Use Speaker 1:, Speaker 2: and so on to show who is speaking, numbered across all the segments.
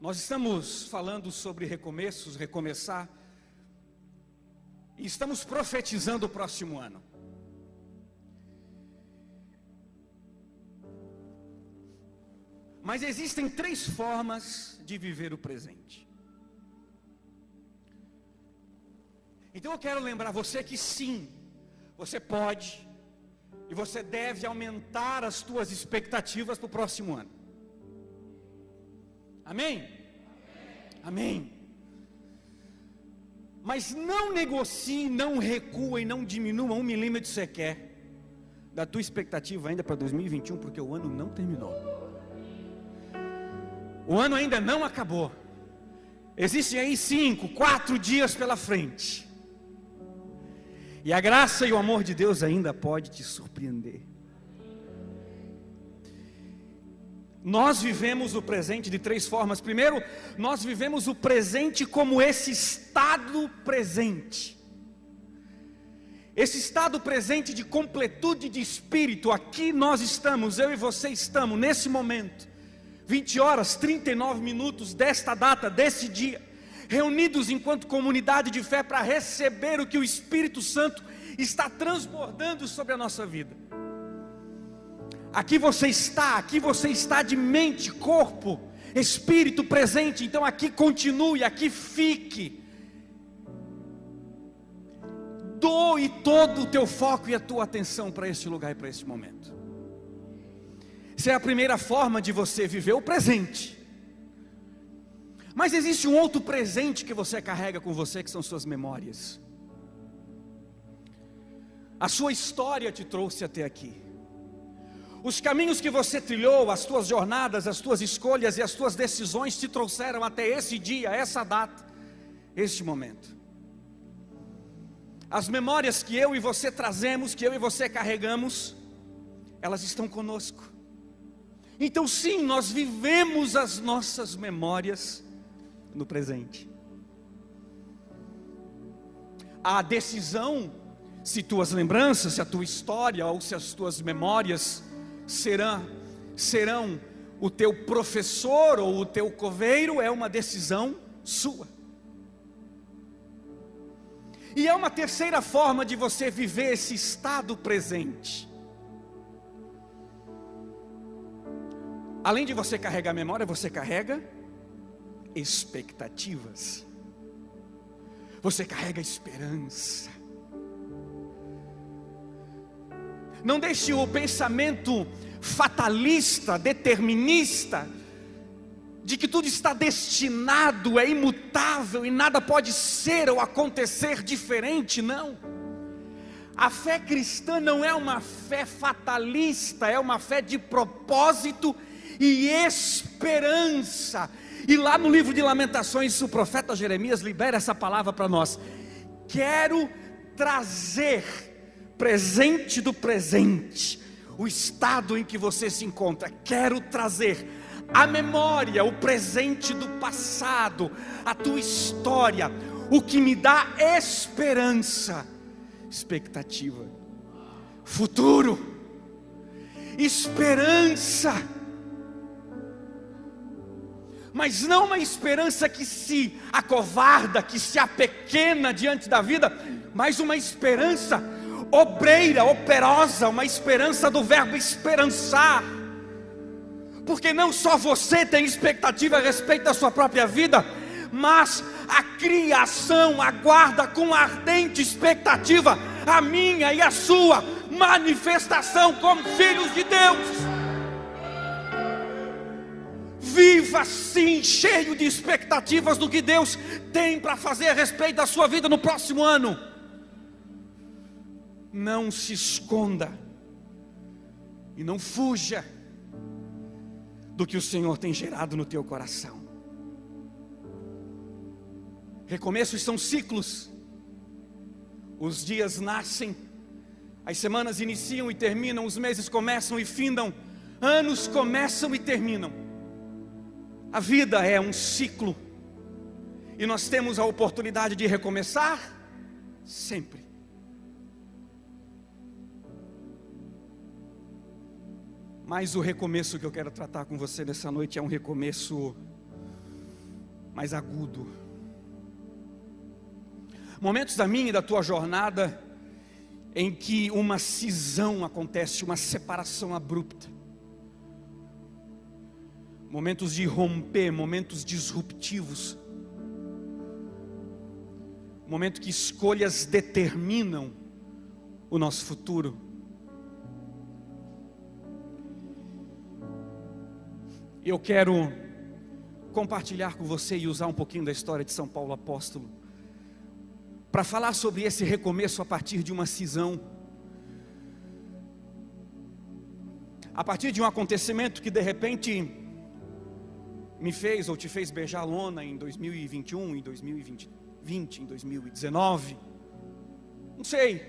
Speaker 1: Nós estamos falando sobre recomeços, recomeçar, e estamos profetizando o próximo ano. Mas existem três formas de viver o presente. Então eu quero lembrar você que sim, você pode e você deve aumentar as suas expectativas para o próximo ano. Amém? Amém. Mas não negocie, não recua e não diminua um milímetro sequer da tua expectativa ainda para 2021, porque o ano não terminou. O ano ainda não acabou. Existem aí cinco, quatro dias pela frente. E a graça e o amor de Deus ainda pode te surpreender. Nós vivemos o presente de três formas. Primeiro, nós vivemos o presente como esse estado presente. Esse estado presente de completude de espírito, aqui nós estamos, eu e você estamos, nesse momento, 20 horas, 39 minutos desta data, desse dia, reunidos enquanto comunidade de fé para receber o que o Espírito Santo está transbordando sobre a nossa vida. Aqui você está, aqui você está de mente, corpo, espírito presente. Então aqui continue, aqui fique. Doe todo o teu foco e a tua atenção para este lugar e para este momento. Essa é a primeira forma de você viver o presente. Mas existe um outro presente que você carrega com você, que são suas memórias. A sua história te trouxe até aqui. Os caminhos que você trilhou, as tuas jornadas, as tuas escolhas e as tuas decisões te trouxeram até esse dia, essa data, este momento. As memórias que eu e você trazemos, que eu e você carregamos, elas estão conosco. Então, sim, nós vivemos as nossas memórias no presente. A decisão se tuas lembranças, se a tua história ou se as tuas memórias serão, serão o teu professor ou o teu coveiro, é uma decisão sua. E é uma terceira forma de você viver esse estado presente. Além de você carregar memória, você carrega expectativas. Você carrega esperança. Não deixe o pensamento fatalista, determinista, de que tudo está destinado, é imutável e nada pode ser ou acontecer diferente, não. A fé cristã não é uma fé fatalista, é uma fé de propósito e esperança. E lá no livro de Lamentações, o profeta Jeremias libera essa palavra para nós. Quero trazer presente do presente, o estado em que você se encontra. Quero trazer a memória, o presente do passado, a tua história, o que me dá esperança, expectativa, futuro, esperança. Mas não uma esperança que se acovarda, que se apequena diante da vida, mas uma esperança obreira, operosa, uma esperança do verbo esperançar. Porque não só você tem expectativa a respeito da sua própria vida, mas a criação aguarda com ardente expectativa a minha e a sua manifestação como filhos de Deus. Viva sim, cheio de expectativas do que Deus tem para fazer a respeito da sua vida no próximo ano não se esconda e não fuja do que o Senhor tem gerado no teu coração. Recomeços são ciclos. Os dias nascem, as semanas iniciam e terminam, os meses começam e findam, anos começam e terminam. A vida é um ciclo. E nós temos a oportunidade de recomeçar sempre. Mas o recomeço que eu quero tratar com você nessa noite é um recomeço mais agudo. Momentos da minha e da tua jornada em que uma cisão acontece, uma separação abrupta. Momentos de romper, momentos disruptivos. Momento que escolhas determinam o nosso futuro. Eu quero compartilhar com você e usar um pouquinho da história de São Paulo apóstolo para falar sobre esse recomeço a partir de uma cisão. A partir de um acontecimento que de repente me fez ou te fez beijar a lona em 2021, em 2020, em 2019. Não sei.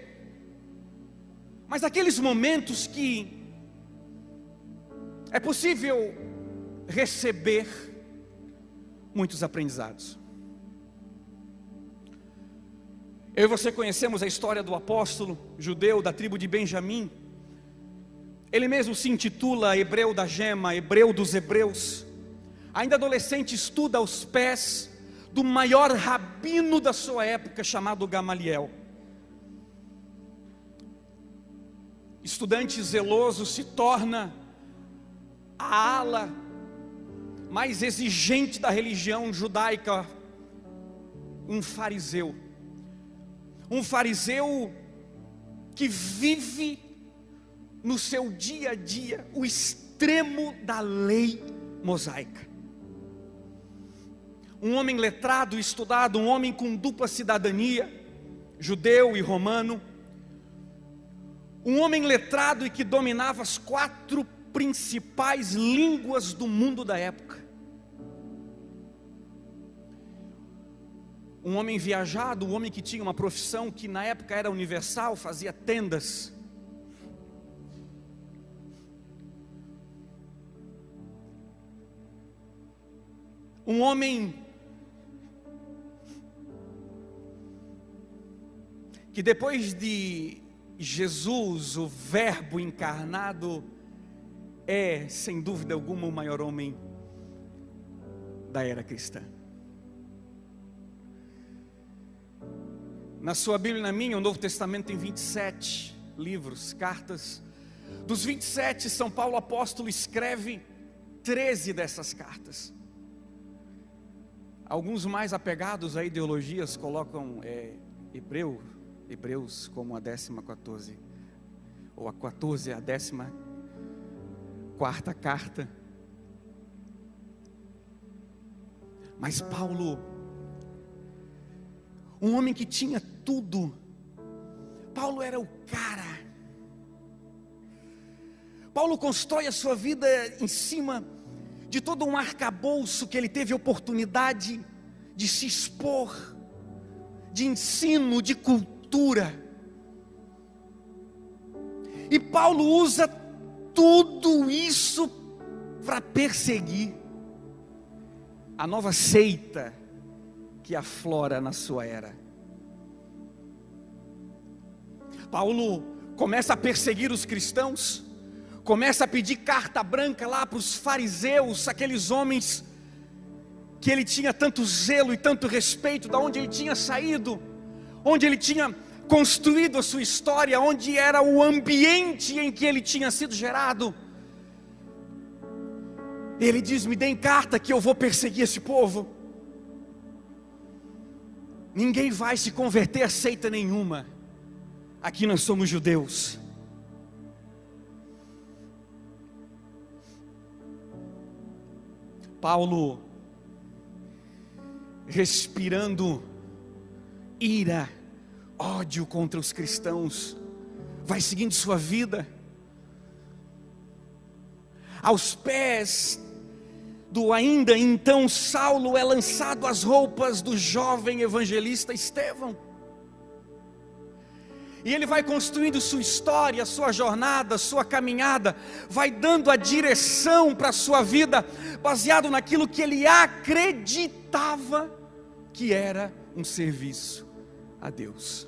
Speaker 1: Mas aqueles momentos que é possível receber muitos aprendizados. Eu e você conhecemos a história do apóstolo judeu da tribo de Benjamim. Ele mesmo se intitula Hebreu da Gema, Hebreu dos Hebreus. Ainda adolescente, estuda aos pés do maior rabino da sua época, chamado Gamaliel. Estudante zeloso se torna a ala mais exigente da religião judaica, um fariseu um fariseu que vive no seu dia a dia o extremo da lei mosaica. Um homem letrado, estudado, um homem com dupla cidadania, judeu e romano. Um homem letrado e que dominava as quatro principais línguas do mundo da época. Um homem viajado, um homem que tinha uma profissão que na época era universal, fazia tendas. Um homem que depois de Jesus, o Verbo encarnado, é, sem dúvida alguma, o maior homem da era cristã. Na sua Bíblia e na minha, o Novo Testamento tem 27 livros, cartas. Dos 27, São Paulo apóstolo escreve 13 dessas cartas. Alguns mais apegados a ideologias colocam é, Hebreu, Hebreus como a décima 14, ou a 14 a décima quarta carta. Mas Paulo um homem que tinha tudo. Paulo era o cara. Paulo constrói a sua vida em cima de todo um arcabouço que ele teve oportunidade de se expor, de ensino, de cultura. E Paulo usa tudo isso para perseguir a nova seita que aflora na sua era. Paulo começa a perseguir os cristãos, começa a pedir carta branca lá para os fariseus, aqueles homens que ele tinha tanto zelo e tanto respeito, da onde ele tinha saído, onde ele tinha construído a sua história, onde era o ambiente em que ele tinha sido gerado. Ele diz: Me deem carta que eu vou perseguir esse povo. Ninguém vai se converter a seita nenhuma. Aqui nós somos judeus. Paulo, respirando ira, ódio contra os cristãos, vai seguindo sua vida, aos pés do ainda então Saulo é lançado às roupas do jovem evangelista Estevão. E ele vai construindo sua história, sua jornada, sua caminhada, vai dando a direção para a sua vida, baseado naquilo que ele acreditava que era um serviço a Deus.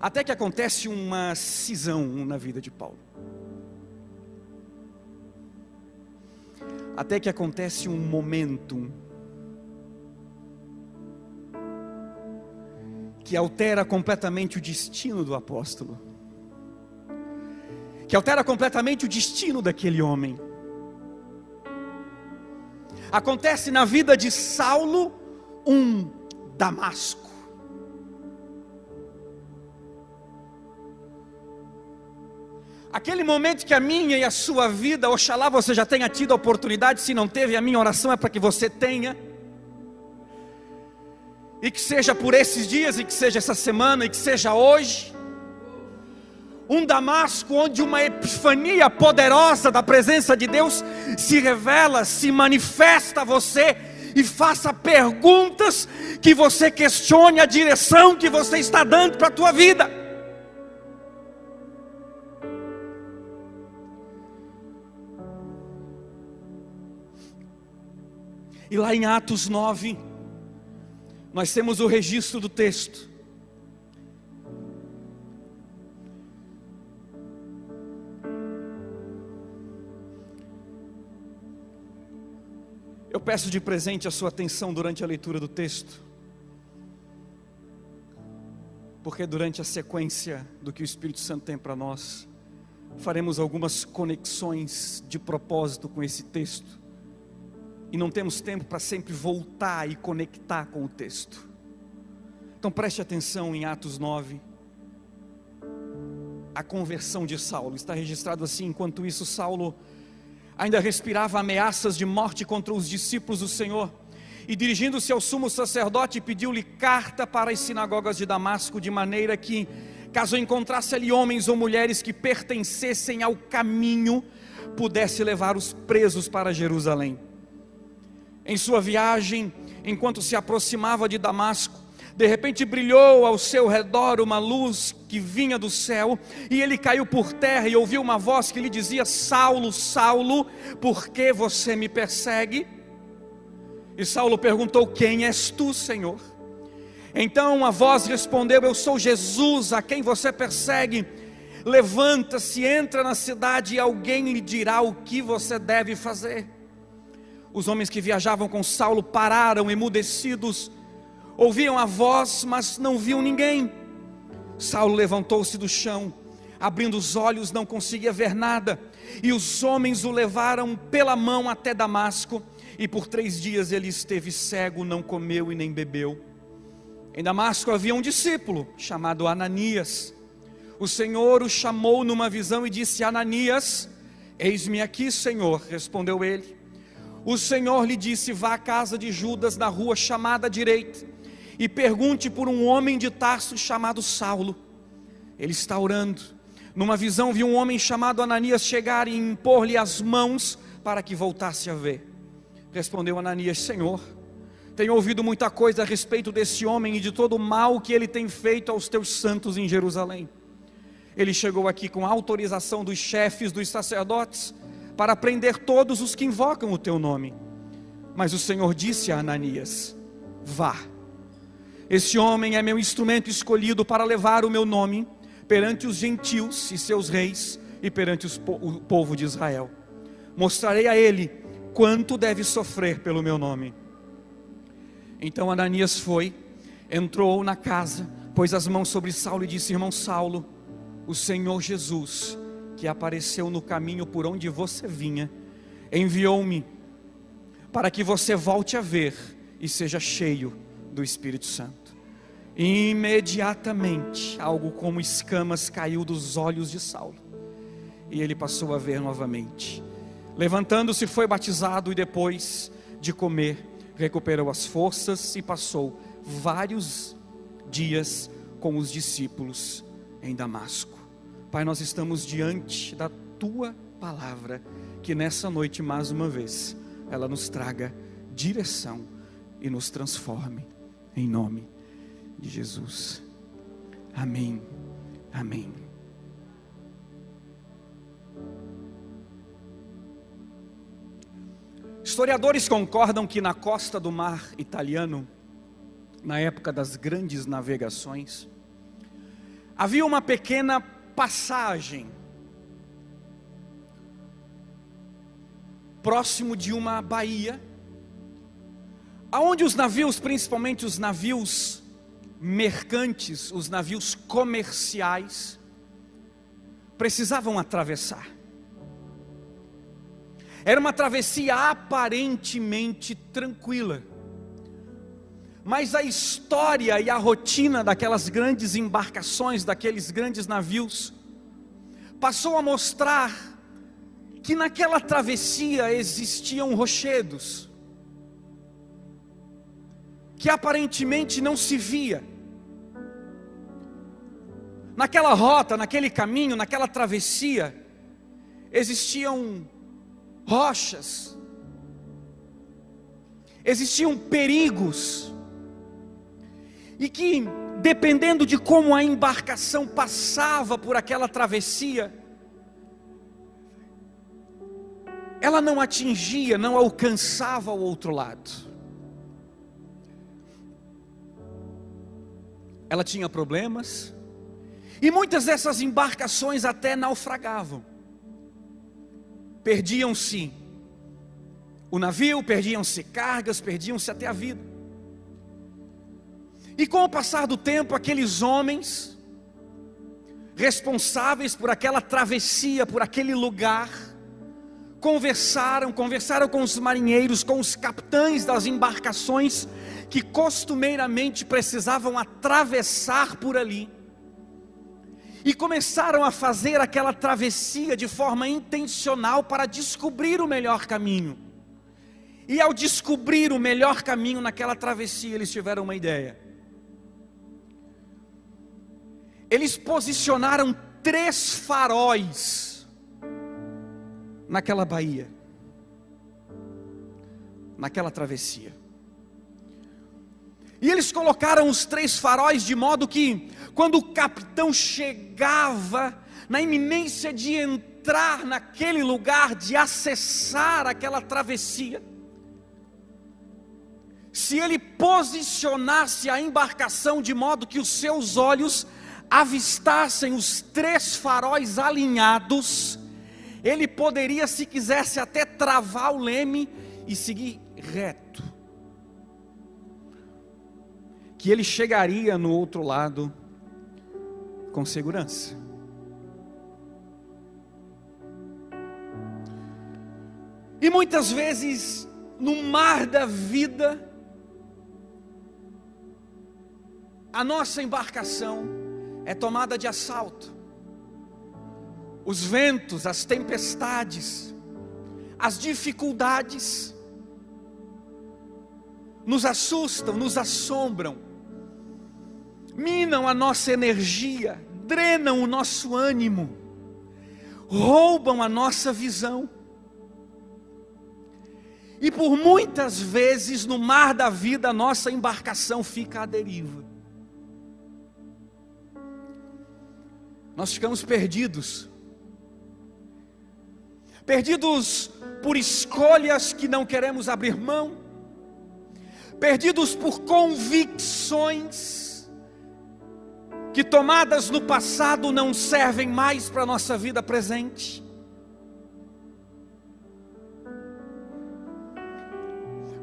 Speaker 1: Até que acontece uma cisão na vida de Paulo. Até que acontece um momento que altera completamente o destino do apóstolo, que altera completamente o destino daquele homem. Acontece na vida de Saulo um Damasco. Aquele momento que a minha e a sua vida, oxalá você já tenha tido a oportunidade, se não teve, a minha oração é para que você tenha. E que seja por esses dias, e que seja essa semana, e que seja hoje. Um Damasco onde uma epifania poderosa da presença de Deus se revela, se manifesta a você e faça perguntas que você questione a direção que você está dando para a tua vida. E lá em Atos 9, nós temos o registro do texto. Eu peço de presente a sua atenção durante a leitura do texto, porque durante a sequência do que o Espírito Santo tem para nós, faremos algumas conexões de propósito com esse texto e não temos tempo para sempre voltar e conectar com o texto. Então preste atenção em Atos 9. A conversão de Saulo está registrado assim: enquanto isso, Saulo ainda respirava ameaças de morte contra os discípulos do Senhor. E dirigindo-se ao sumo sacerdote, pediu-lhe carta para as sinagogas de Damasco, de maneira que, caso encontrasse ali homens ou mulheres que pertencessem ao caminho, pudesse levar os presos para Jerusalém. Em sua viagem, enquanto se aproximava de Damasco, de repente brilhou ao seu redor uma luz que vinha do céu, e ele caiu por terra e ouviu uma voz que lhe dizia: Saulo, Saulo, por que você me persegue? E Saulo perguntou: Quem és tu, Senhor? Então a voz respondeu: Eu sou Jesus, a quem você persegue. Levanta-se, entra na cidade e alguém lhe dirá o que você deve fazer. Os homens que viajavam com Saulo pararam emudecidos, ouviam a voz, mas não viam ninguém. Saulo levantou-se do chão, abrindo os olhos, não conseguia ver nada, e os homens o levaram pela mão até Damasco, e por três dias ele esteve cego, não comeu e nem bebeu. Em Damasco havia um discípulo chamado Ananias. O Senhor o chamou numa visão e disse: Ananias, eis-me aqui, Senhor, respondeu ele. O Senhor lhe disse: Vá à casa de Judas, na rua chamada direita, e pergunte por um homem de Tarso chamado Saulo. Ele está orando. Numa visão, viu um homem chamado Ananias chegar e impor-lhe as mãos para que voltasse a ver. Respondeu Ananias: Senhor, tenho ouvido muita coisa a respeito desse homem e de todo o mal que ele tem feito aos teus santos em Jerusalém. Ele chegou aqui com autorização dos chefes dos sacerdotes para prender todos os que invocam o teu nome. Mas o Senhor disse a Ananias: Vá. Este homem é meu instrumento escolhido para levar o meu nome perante os gentios e seus reis e perante o povo de Israel. Mostrarei a ele quanto deve sofrer pelo meu nome. Então Ananias foi, entrou na casa, pôs as mãos sobre Saulo e disse: Irmão Saulo, o Senhor Jesus que apareceu no caminho por onde você vinha, enviou-me para que você volte a ver e seja cheio do Espírito Santo. Imediatamente, algo como escamas caiu dos olhos de Saulo, e ele passou a ver novamente. Levantando-se, foi batizado e depois de comer, recuperou as forças e passou vários dias com os discípulos em Damasco. Pai, nós estamos diante da tua palavra, que nessa noite, mais uma vez, ela nos traga direção e nos transforme, em nome de Jesus. Amém. Amém. Historiadores concordam que na costa do mar italiano, na época das grandes navegações, havia uma pequena passagem próximo de uma baía, aonde os navios, principalmente os navios mercantes, os navios comerciais, precisavam atravessar. Era uma travessia aparentemente tranquila. Mas a história e a rotina daquelas grandes embarcações, daqueles grandes navios, passou a mostrar que naquela travessia existiam rochedos, que aparentemente não se via. Naquela rota, naquele caminho, naquela travessia, existiam rochas, existiam perigos, e que, dependendo de como a embarcação passava por aquela travessia, ela não atingia, não alcançava o outro lado. Ela tinha problemas, e muitas dessas embarcações até naufragavam. Perdiam-se o navio, perdiam-se cargas, perdiam-se até a vida. E com o passar do tempo, aqueles homens responsáveis por aquela travessia, por aquele lugar, conversaram, conversaram com os marinheiros, com os capitães das embarcações que costumeiramente precisavam atravessar por ali. E começaram a fazer aquela travessia de forma intencional para descobrir o melhor caminho. E ao descobrir o melhor caminho naquela travessia, eles tiveram uma ideia. Eles posicionaram três faróis naquela baía, naquela travessia. E eles colocaram os três faróis de modo que, quando o capitão chegava, na iminência de entrar naquele lugar, de acessar aquela travessia, se ele posicionasse a embarcação de modo que os seus olhos avistassem os três faróis alinhados, ele poderia, se quisesse, até travar o leme e seguir reto. Que ele chegaria no outro lado com segurança. E muitas vezes, no mar da vida, a nossa embarcação é tomada de assalto os ventos, as tempestades, as dificuldades, nos assustam, nos assombram, minam a nossa energia, drenam o nosso ânimo, roubam a nossa visão. E por muitas vezes no mar da vida a nossa embarcação fica à deriva. Nós ficamos perdidos perdidos por escolhas que não queremos abrir mão, perdidos por convicções que tomadas no passado não servem mais para a nossa vida presente.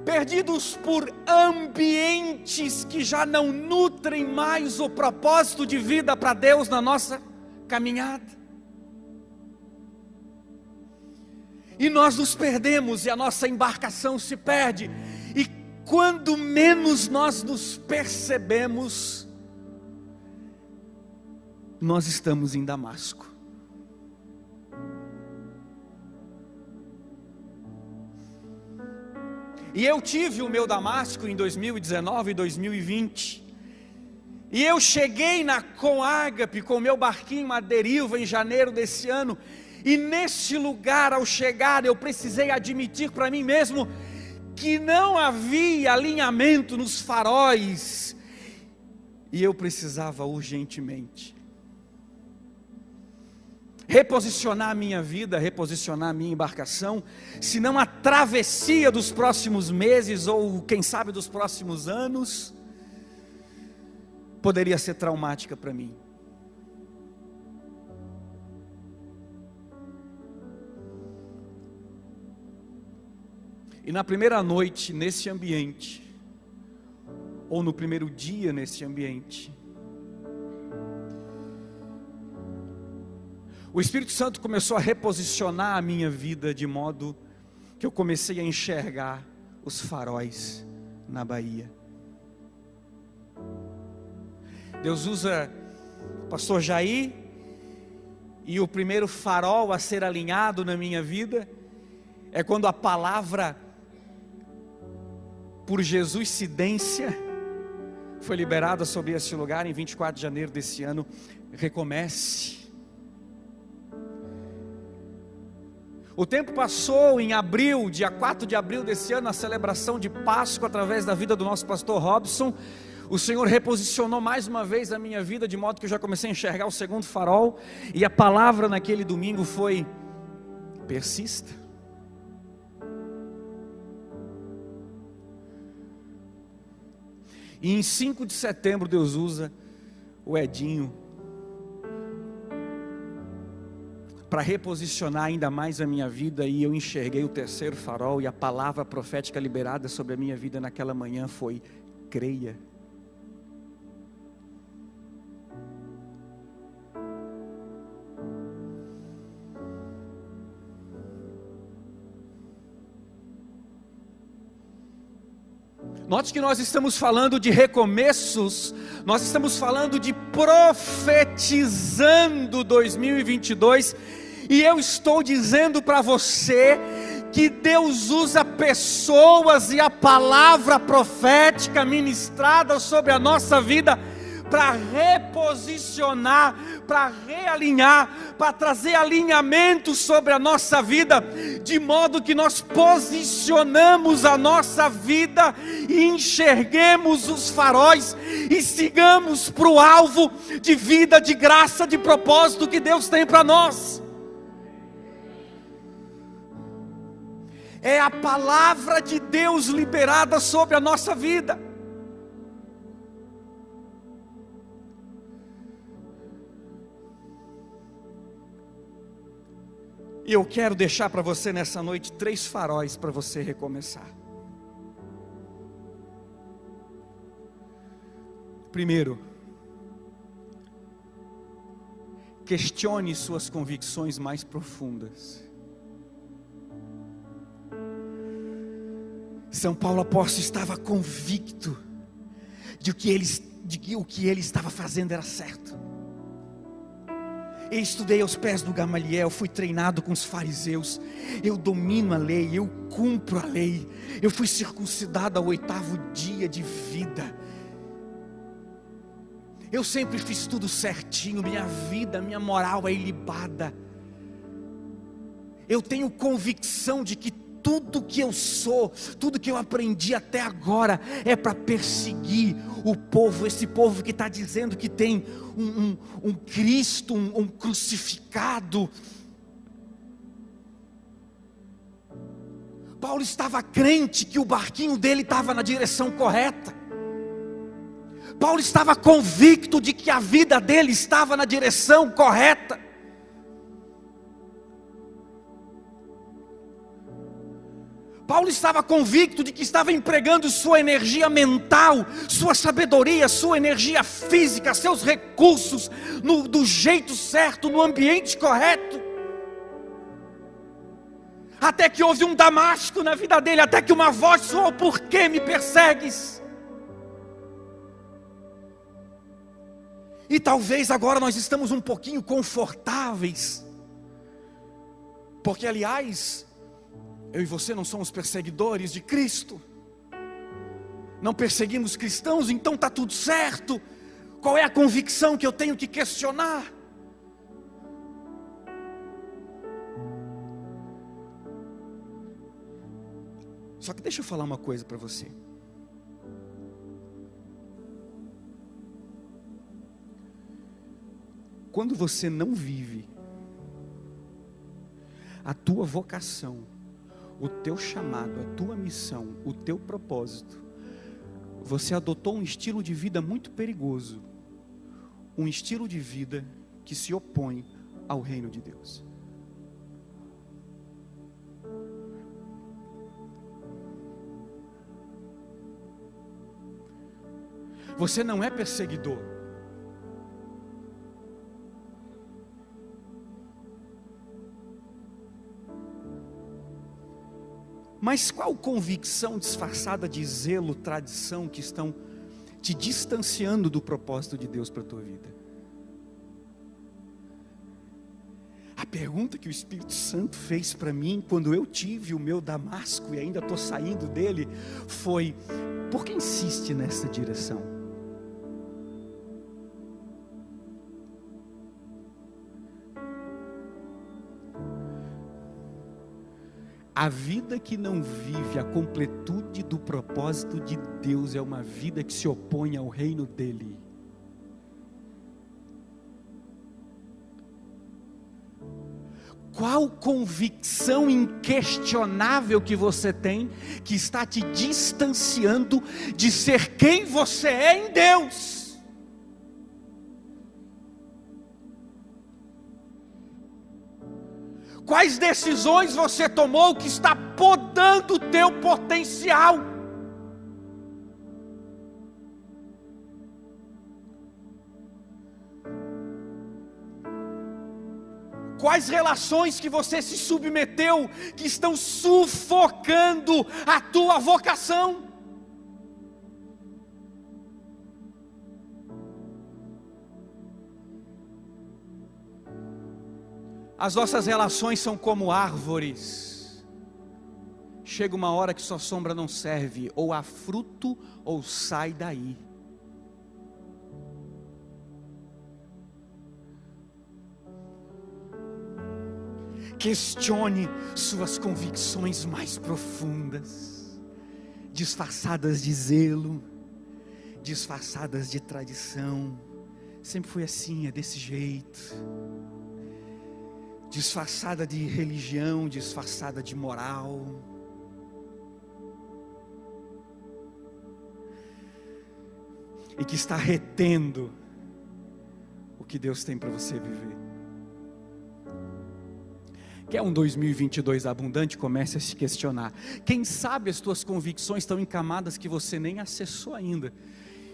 Speaker 1: Perdidos por ambientes que já não nutrem mais o propósito de vida para Deus na nossa caminhada. e nós nos perdemos e a nossa embarcação se perde. E quando menos nós nos percebemos, nós estamos em Damasco. E eu tive o meu Damasco em 2019 e 2020. E eu cheguei na com Ágape com meu barquinho à deriva em janeiro desse ano. E nesse lugar, ao chegar, eu precisei admitir para mim mesmo que não havia alinhamento nos faróis, e eu precisava urgentemente reposicionar a minha vida, reposicionar a minha embarcação, senão a travessia dos próximos meses, ou quem sabe dos próximos anos, poderia ser traumática para mim. E na primeira noite, nesse ambiente, ou no primeiro dia nesse ambiente, o Espírito Santo começou a reposicionar a minha vida de modo que eu comecei a enxergar os faróis na Bahia. Deus usa pastor Jair e o primeiro farol a ser alinhado na minha vida é quando a palavra por Jesus cidência foi liberada sobre esse lugar em 24 de janeiro desse ano. Recomece. O tempo passou em abril, dia 4 de abril desse ano, a celebração de Páscoa através da vida do nosso pastor Robson. O Senhor reposicionou mais uma vez a minha vida, de modo que eu já comecei a enxergar o segundo farol, e a palavra naquele domingo foi: persista. E em 5 de setembro, Deus usa o Edinho para reposicionar ainda mais a minha vida, e eu enxerguei o terceiro farol, e a palavra profética liberada sobre a minha vida naquela manhã foi: creia. Note que nós estamos falando de recomeços, nós estamos falando de profetizando 2022, e eu estou dizendo para você que Deus usa pessoas e a palavra profética ministrada sobre a nossa vida para reposicionar, para realinhar, para trazer alinhamento sobre a nossa vida, de modo que nós posicionamos a nossa vida e enxerguemos os faróis e sigamos para o alvo de vida, de graça, de propósito que Deus tem para nós. É a palavra de Deus liberada sobre a nossa vida. E eu quero deixar para você nessa noite três faróis para você recomeçar. Primeiro, questione suas convicções mais profundas. São Paulo apóstolo estava convicto de que ele, de que o que ele estava fazendo era certo. Eu estudei aos pés do Gamaliel, fui treinado com os fariseus. Eu domino a lei, eu cumpro a lei. Eu fui circuncidado ao oitavo dia de vida. Eu sempre fiz tudo certinho, minha vida, minha moral é ilibada. Eu tenho convicção de que tudo que eu sou, tudo que eu aprendi até agora é para perseguir o povo, esse povo que está dizendo que tem um, um, um Cristo, um, um crucificado. Paulo estava crente que o barquinho dele estava na direção correta. Paulo estava convicto de que a vida dele estava na direção correta. Paulo estava convicto de que estava empregando sua energia mental, sua sabedoria, sua energia física, seus recursos no, do jeito certo, no ambiente correto. Até que houve um damasco na vida dele, até que uma voz soou: Por que me persegues? E talvez agora nós estamos um pouquinho confortáveis, porque aliás, eu e você não somos perseguidores de Cristo. Não perseguimos cristãos, então está tudo certo. Qual é a convicção que eu tenho que questionar? Só que deixa eu falar uma coisa para você. Quando você não vive a tua vocação, o teu chamado, a tua missão, o teu propósito, você adotou um estilo de vida muito perigoso, um estilo de vida que se opõe ao reino de Deus. Você não é perseguidor. Mas qual convicção disfarçada de zelo, tradição que estão te distanciando do propósito de Deus para a tua vida? A pergunta que o Espírito Santo fez para mim quando eu tive o meu Damasco e ainda estou saindo dele foi: por que insiste nessa direção? A vida que não vive a completude do propósito de Deus é uma vida que se opõe ao reino dele. Qual convicção inquestionável que você tem que está te distanciando de ser quem você é em Deus? Quais decisões você tomou que está podando o teu potencial? Quais relações que você se submeteu que estão sufocando a tua vocação? As nossas relações são como árvores. Chega uma hora que sua sombra não serve, ou há fruto, ou sai daí. Questione suas convicções mais profundas, disfarçadas de zelo, disfarçadas de tradição. Sempre foi assim, é desse jeito disfarçada de religião, disfarçada de moral. E que está retendo o que Deus tem para você viver. Quer um 2022 abundante? Comece a se questionar. Quem sabe as tuas convicções estão em camadas que você nem acessou ainda.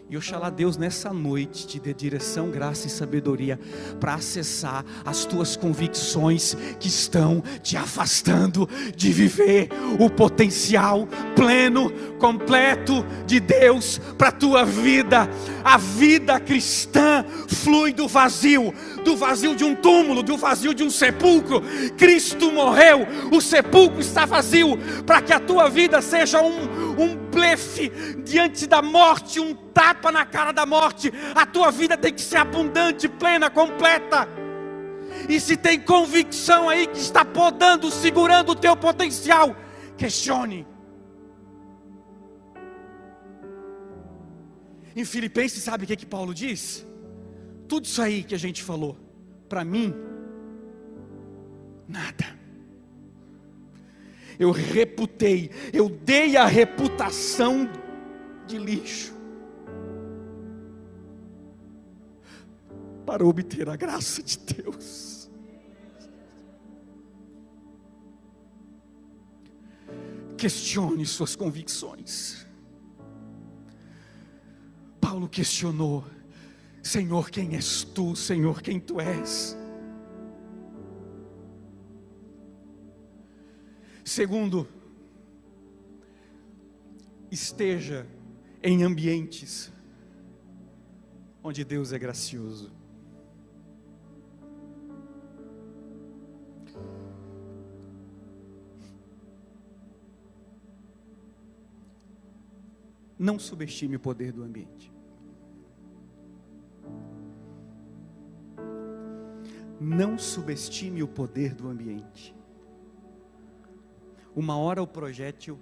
Speaker 1: E oxalá Deus nessa noite te dê direção, graça e sabedoria para acessar as tuas convicções que estão te afastando de viver o potencial pleno, completo de Deus para a tua vida. A vida cristã flui do vazio, do vazio de um túmulo, do vazio de um sepulcro. Cristo morreu, o sepulcro está vazio, para que a tua vida seja um, um blefe diante da morte, um tapa na cara da morte. A tua vida tem que ser abundante, plena, completa. E se tem convicção aí que está podando, segurando o teu potencial, questione. Em Filipenses, sabe o que, que Paulo diz? Tudo isso aí que a gente falou, para mim, nada eu reputei, eu dei a reputação de lixo para obter a graça de Deus. Questione suas convicções. Paulo questionou: Senhor, quem és tu? Senhor, quem tu és? Segundo, esteja em ambientes onde Deus é gracioso. Não subestime o poder do ambiente. Não subestime o poder do ambiente. Uma hora o projétil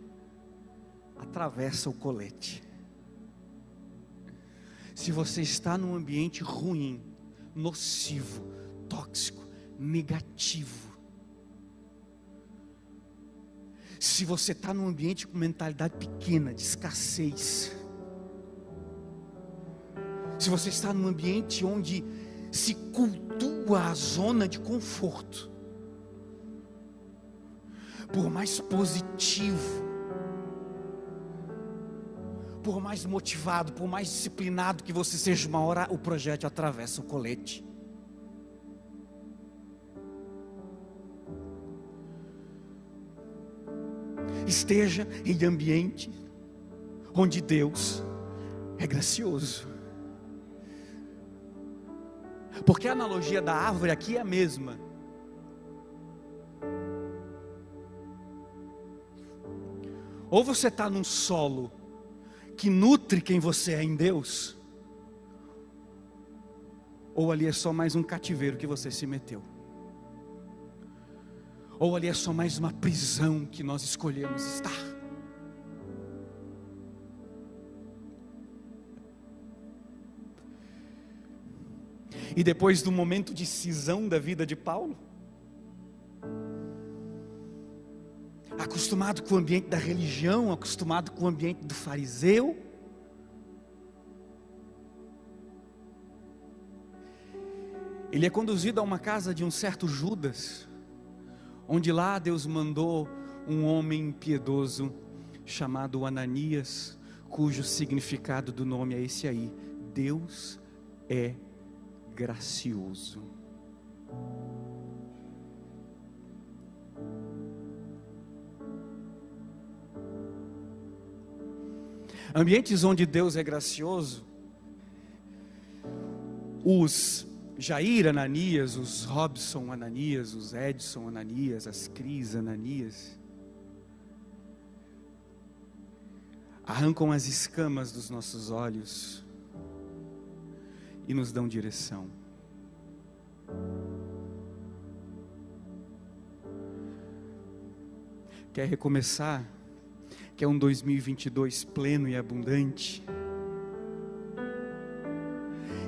Speaker 1: atravessa o colete. Se você está num ambiente ruim, nocivo, tóxico, negativo, se você está num ambiente com mentalidade pequena, de escassez, se você está num ambiente onde se cultua a zona de conforto, por mais positivo, por mais motivado, por mais disciplinado que você seja, uma hora o projétil atravessa o colete. Esteja em ambiente onde Deus é gracioso. Porque a analogia da árvore aqui é a mesma. Ou você está num solo que nutre quem você é em Deus, ou ali é só mais um cativeiro que você se meteu, ou ali é só mais uma prisão que nós escolhemos estar. E depois do momento de cisão da vida de Paulo, acostumado com o ambiente da religião, acostumado com o ambiente do fariseu. Ele é conduzido a uma casa de um certo Judas, onde lá Deus mandou um homem piedoso chamado Ananias, cujo significado do nome é esse aí: Deus é gracioso. Ambientes onde Deus é gracioso, os Jair Ananias, os Robson Ananias, os Edson Ananias, as Cris Ananias, arrancam as escamas dos nossos olhos e nos dão direção. Quer recomeçar? Que é um 2022 pleno e abundante.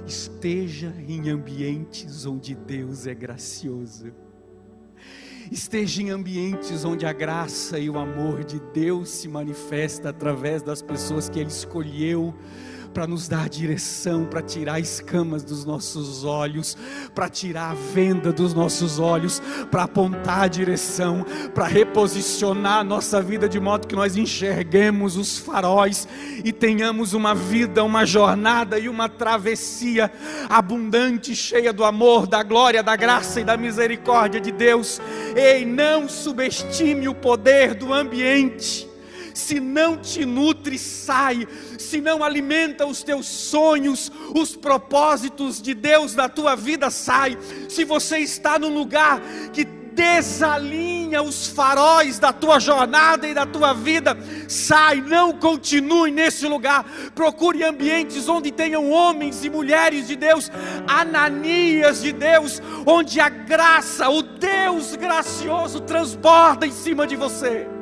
Speaker 1: Esteja em ambientes onde Deus é gracioso. Esteja em ambientes onde a graça e o amor de Deus se manifesta através das pessoas que Ele escolheu para nos dar direção, para tirar escamas dos nossos olhos, para tirar a venda dos nossos olhos, para apontar a direção, para reposicionar a nossa vida de modo que nós enxerguemos os faróis e tenhamos uma vida, uma jornada e uma travessia abundante, cheia do amor, da glória, da graça e da misericórdia de Deus. Ei, não subestime o poder do ambiente se não te nutre, sai, se não alimenta os teus sonhos, os propósitos de Deus na tua vida, sai. Se você está num lugar que desalinha os faróis da tua jornada e da tua vida, sai, não continue nesse lugar. Procure ambientes onde tenham homens e mulheres de Deus, Ananias de Deus, onde a graça, o Deus gracioso transborda em cima de você.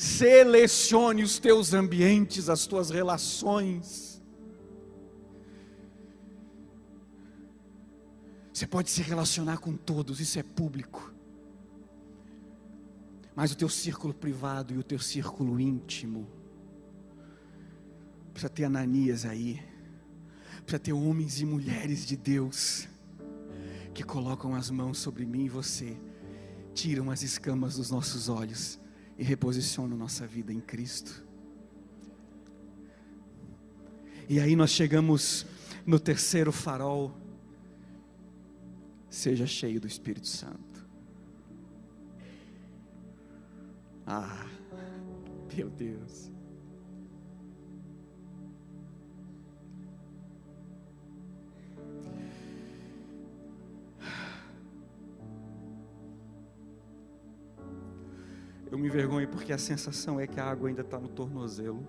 Speaker 1: Selecione os teus ambientes, as tuas relações. Você pode se relacionar com todos, isso é público. Mas o teu círculo privado e o teu círculo íntimo precisa ter Ananias aí. Precisa ter homens e mulheres de Deus que colocam as mãos sobre mim e você, tiram as escamas dos nossos olhos e reposiciona nossa vida em Cristo. E aí nós chegamos no terceiro farol. Seja cheio do Espírito Santo. Ah, meu Deus. Eu me envergonho porque a sensação é que a água ainda está no tornozelo.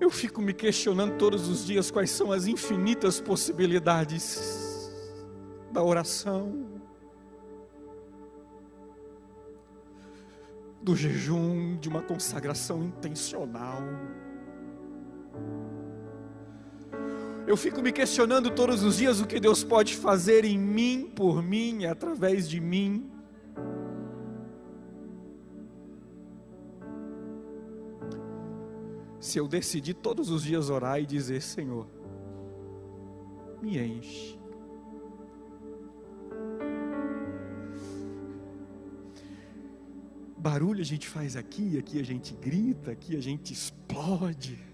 Speaker 1: Eu fico me questionando todos os dias quais são as infinitas possibilidades da oração, do jejum, de uma consagração intencional. Eu fico me questionando todos os dias o que Deus pode fazer em mim, por mim, através de mim. se eu decidir todos os dias orar e dizer: Senhor, me enche. Barulho a gente faz aqui, aqui a gente grita, aqui a gente explode.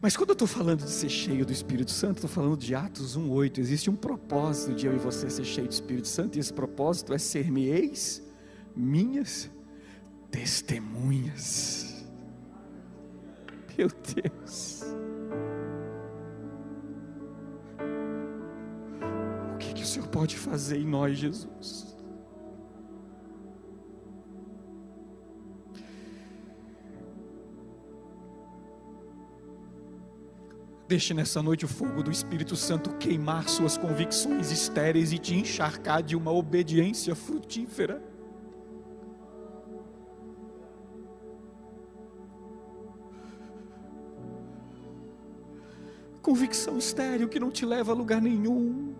Speaker 1: Mas quando eu estou falando de ser cheio do Espírito Santo, estou falando de Atos 1,8. Existe um propósito de eu e você ser cheio do Espírito Santo, e esse propósito é ser-me ex minhas testemunhas. Meu Deus. O que, que o Senhor pode fazer em nós, Jesus? Deixe nessa noite o fogo do Espírito Santo queimar suas convicções estéreis e te encharcar de uma obediência frutífera. Convicção estéril que não te leva a lugar nenhum,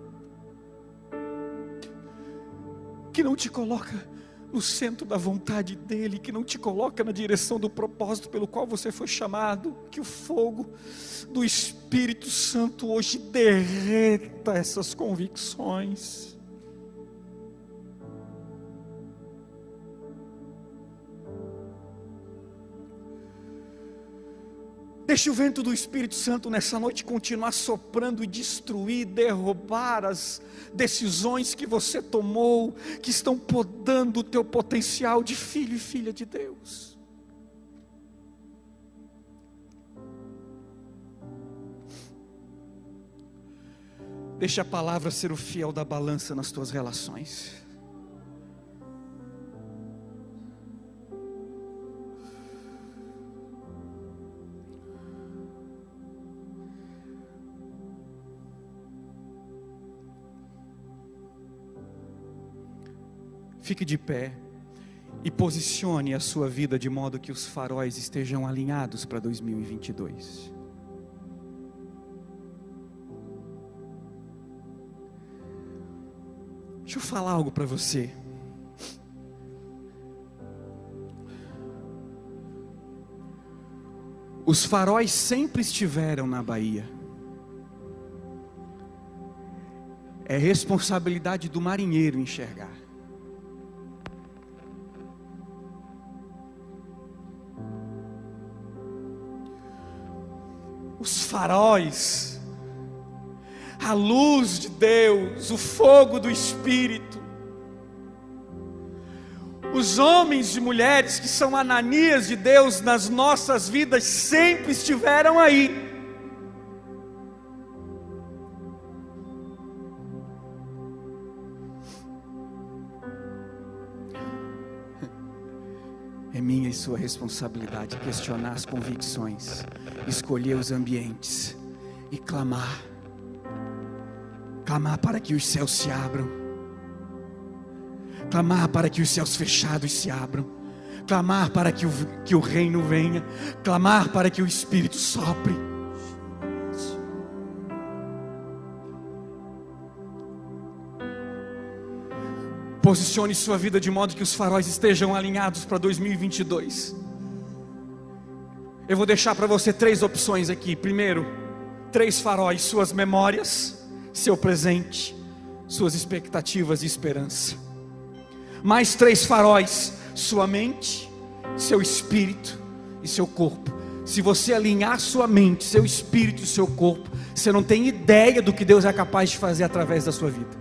Speaker 1: que não te coloca no centro da vontade dEle, que não te coloca na direção do propósito pelo qual você foi chamado, que o fogo do Espírito Santo hoje derreta essas convicções. Deixe o vento do Espírito Santo nessa noite continuar soprando e destruir, derrubar as decisões que você tomou, que estão podando o teu potencial de filho e filha de Deus. Deixe a palavra ser o fiel da balança nas tuas relações. Fique de pé e posicione a sua vida de modo que os faróis estejam alinhados para 2022. Deixa eu falar algo para você. Os faróis sempre estiveram na Bahia. É responsabilidade do marinheiro enxergar. os faróis, a luz de Deus, o fogo do Espírito. Os homens e mulheres que são Ananias de Deus nas nossas vidas sempre estiveram aí. É minha e sua responsabilidade questionar as convicções, escolher os ambientes e clamar. Clamar para que os céus se abram. Clamar para que os céus fechados se abram. Clamar para que o, que o reino venha. Clamar para que o Espírito sopre. Posicione sua vida de modo que os faróis estejam alinhados para 2022. Eu vou deixar para você três opções aqui. Primeiro, três faróis: suas memórias, seu presente, suas expectativas e esperança. Mais três faróis: sua mente, seu espírito e seu corpo. Se você alinhar sua mente, seu espírito e seu corpo, você não tem ideia do que Deus é capaz de fazer através da sua vida.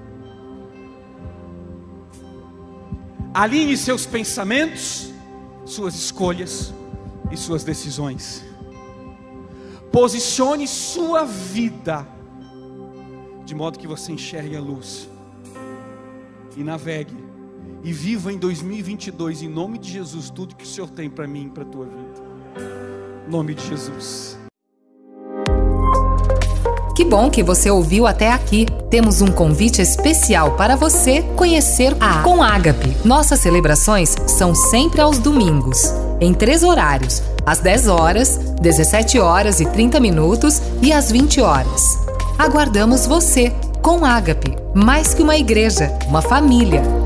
Speaker 1: Alinhe seus pensamentos, suas escolhas e suas decisões. Posicione sua vida de modo que você enxergue a luz e navegue e viva em 2022 em nome de Jesus tudo que o Senhor tem para mim e para a tua vida. Em nome de Jesus.
Speaker 2: Que bom que você ouviu até aqui. Temos um convite especial para você conhecer a Com Ágape. Nossas celebrações são sempre aos domingos, em três horários: às 10 horas, 17 horas e 30 minutos e às 20 horas. Aguardamos você com Ágape, mais que uma igreja, uma família